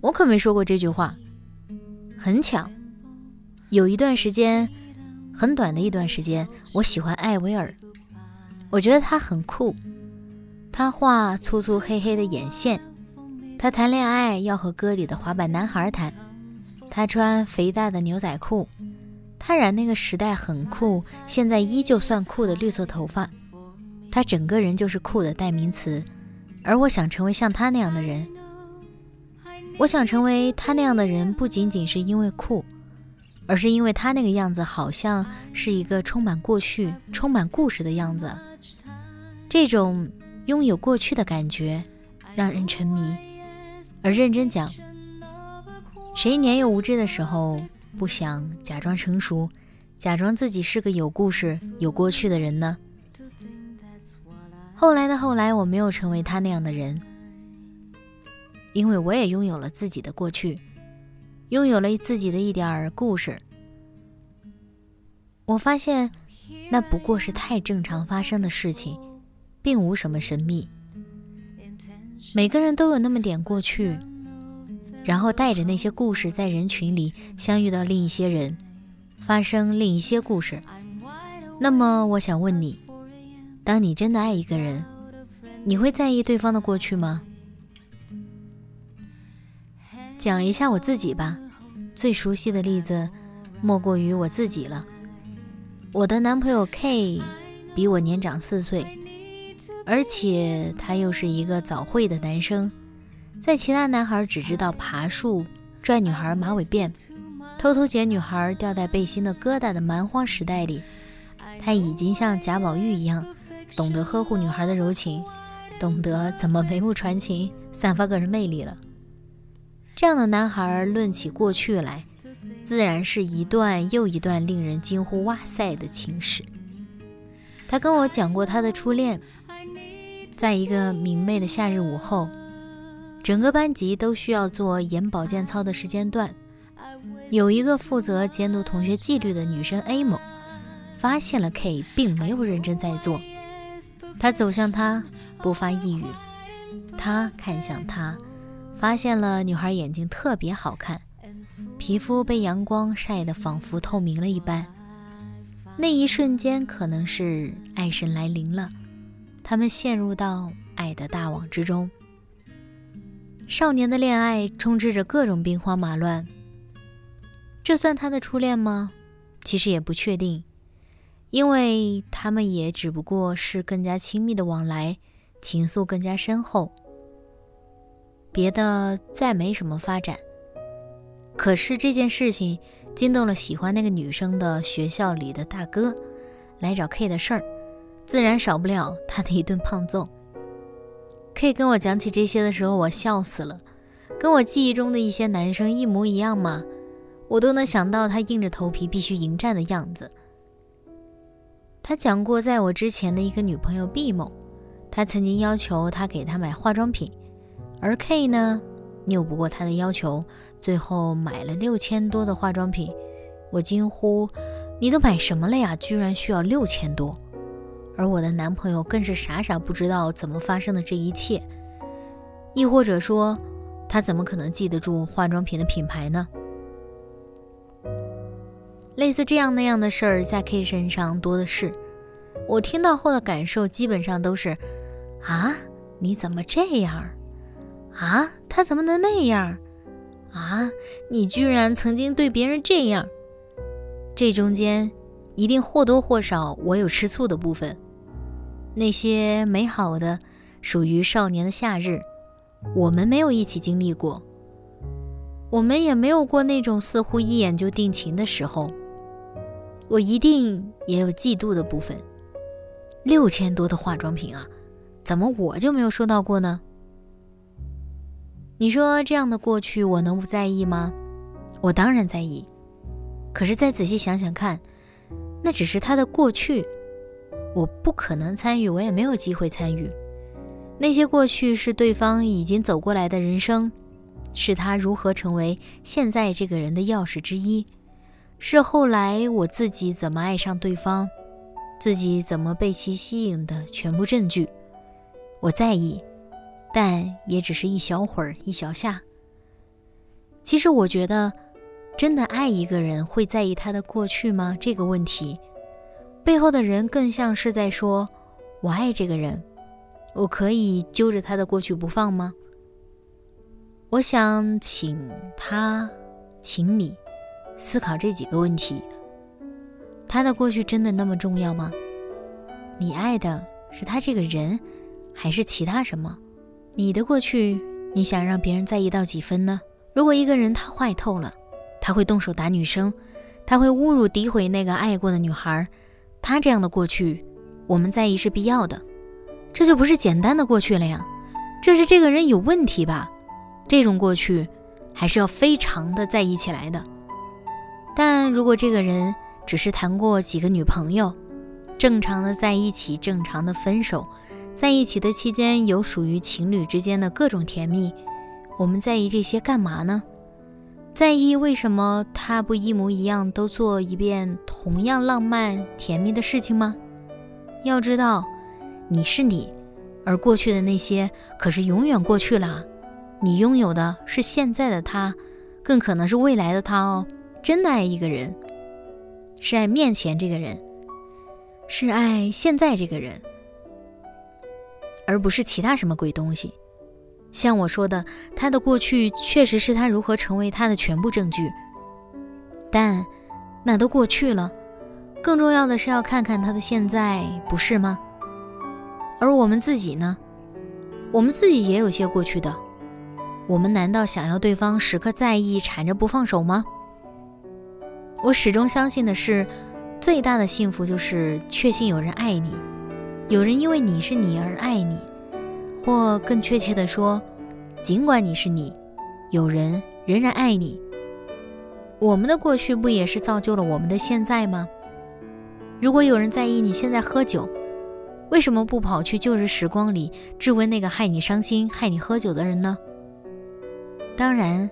我可没说过这句话。很巧，有一段时间，很短的一段时间，我喜欢艾薇儿，我觉得她很酷。她画粗粗黑黑的眼线，她谈恋爱要和歌里的滑板男孩谈。他穿肥大的牛仔裤，他染那个时代很酷，现在依旧算酷的绿色头发，他整个人就是酷的代名词。而我想成为像他那样的人，我想成为他那样的人，不仅仅是因为酷，而是因为他那个样子好像是一个充满过去、充满故事的样子。这种拥有过去的感觉让人沉迷，而认真讲。谁年幼无知的时候不想假装成熟，假装自己是个有故事、有过去的人呢？后来的后来，我没有成为他那样的人，因为我也拥有了自己的过去，拥有了自己的一点故事。我发现，那不过是太正常发生的事情，并无什么神秘。每个人都有那么点过去。然后带着那些故事，在人群里相遇到另一些人，发生另一些故事。那么，我想问你：当你真的爱一个人，你会在意对方的过去吗？讲一下我自己吧。最熟悉的例子，莫过于我自己了。我的男朋友 K 比我年长四岁，而且他又是一个早慧的男生。在其他男孩只知道爬树、拽女孩马尾辫、偷偷剪女孩吊带背心的疙瘩的蛮荒时代里，他已经像贾宝玉一样，懂得呵护女孩的柔情，懂得怎么眉目传情、散发个人魅力了。这样的男孩论起过去来，自然是一段又一段令人惊呼“哇塞”的情史。他跟我讲过他的初恋，在一个明媚的夏日午后。整个班级都需要做眼保健操的时间段，有一个负责监督同学纪律的女生 A 某，发现了 K 并没有认真在做，她走向他，不发一语。他看向她，发现了女孩眼睛特别好看，皮肤被阳光晒得仿佛透明了一般。那一瞬间，可能是爱神来临了，他们陷入到爱的大网之中。少年的恋爱充斥着各种兵荒马乱，这算他的初恋吗？其实也不确定，因为他们也只不过是更加亲密的往来，情愫更加深厚，别的再没什么发展。可是这件事情惊动了喜欢那个女生的学校里的大哥，来找 K 的事儿，自然少不了他的一顿胖揍。可以跟我讲起这些的时候，我笑死了，跟我记忆中的一些男生一模一样吗？我都能想到他硬着头皮必须迎战的样子。他讲过，在我之前的一个女朋友 B 某，他曾经要求他给她买化妆品，而 K 呢，拗不过他的要求，最后买了六千多的化妆品。我惊呼：“你都买什么了呀？居然需要六千多！”而我的男朋友更是傻傻不知道怎么发生的这一切，亦或者说，他怎么可能记得住化妆品的品牌呢？类似这样那样的事儿在 K 身上多的是，我听到后的感受基本上都是：啊，你怎么这样？啊，他怎么能那样？啊，你居然曾经对别人这样？这中间一定或多或少我有吃醋的部分。那些美好的、属于少年的夏日，我们没有一起经历过，我们也没有过那种似乎一眼就定情的时候。我一定也有嫉妒的部分。六千多的化妆品啊，怎么我就没有收到过呢？你说这样的过去，我能不在意吗？我当然在意。可是再仔细想想看，那只是他的过去，我不可能参与，我也没有机会参与。那些过去是对方已经走过来的人生，是他如何成为现在这个人的钥匙之一，是后来我自己怎么爱上对方，自己怎么被其吸引的全部证据。我在意。但也只是一小会儿，一小下。其实我觉得，真的爱一个人会在意他的过去吗？这个问题背后的人更像是在说：“我爱这个人，我可以揪着他的过去不放吗？”我想请他，请你思考这几个问题：他的过去真的那么重要吗？你爱的是他这个人，还是其他什么？你的过去，你想让别人在意到几分呢？如果一个人他坏透了，他会动手打女生，他会侮辱诋毁那个爱过的女孩，他这样的过去，我们在意是必要的，这就不是简单的过去了呀，这是这个人有问题吧？这种过去还是要非常的在意起来的。但如果这个人只是谈过几个女朋友，正常的在一起，正常的分手。在一起的期间有属于情侣之间的各种甜蜜，我们在意这些干嘛呢？在意为什么他不一模一样都做一遍同样浪漫甜蜜的事情吗？要知道，你是你，而过去的那些可是永远过去了。你拥有的是现在的他，更可能是未来的他哦。真的爱一个人，是爱面前这个人，是爱现在这个人。而不是其他什么鬼东西，像我说的，他的过去确实是他如何成为他的全部证据，但那都过去了，更重要的是要看看他的现在，不是吗？而我们自己呢？我们自己也有些过去的，我们难道想要对方时刻在意、缠着不放手吗？我始终相信的是，最大的幸福就是确信有人爱你。有人因为你是你而爱你，或更确切的说，尽管你是你，有人仍然爱你。我们的过去不也是造就了我们的现在吗？如果有人在意你现在喝酒，为什么不跑去旧日时光里质问那个害你伤心、害你喝酒的人呢？当然，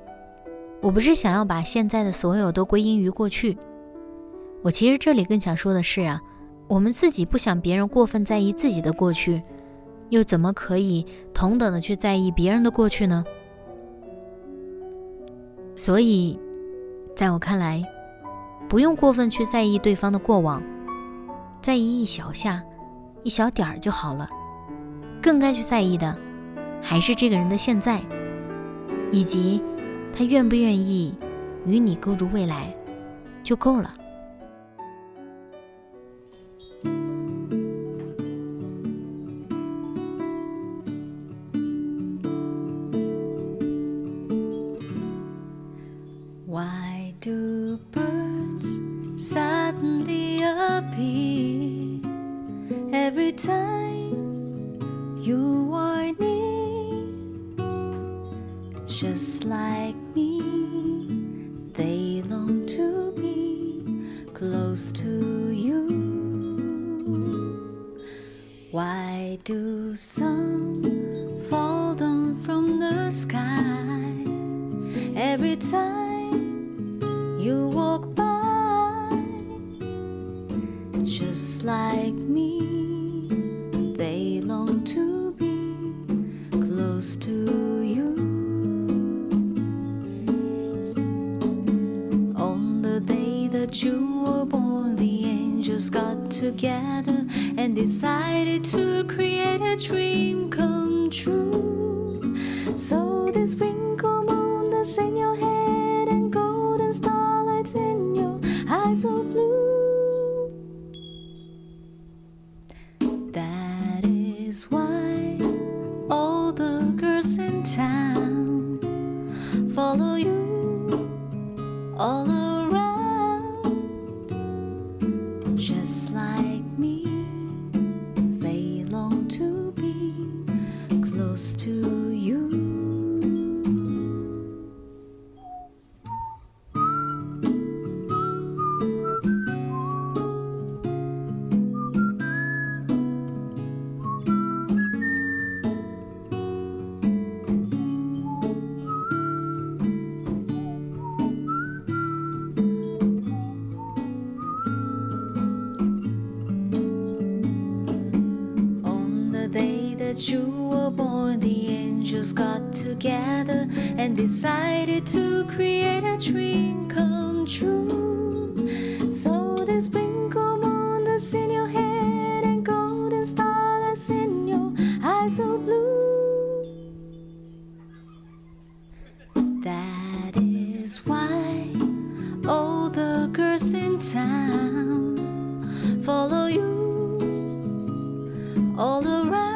我不是想要把现在的所有都归因于过去，我其实这里更想说的是啊。我们自己不想别人过分在意自己的过去，又怎么可以同等的去在意别人的过去呢？所以，在我看来，不用过分去在意对方的过往，在意一小下、一小点儿就好了。更该去在意的，还是这个人的现在，以及他愿不愿意与你构筑未来，就够了。Why do some fall down from the sky every time you walk by? Just like me. They long to be close to you. On the day that you angels got together and decided to create a dream come true. So the sprinkle moon in your head and golden starlights in your eyes so blue. That is why all the girls in town follow you all together and decided to create a dream come true. So they sprinkle moon that's in your head and golden starlights in your eyes so blue. That is why all the girls in town follow you all around,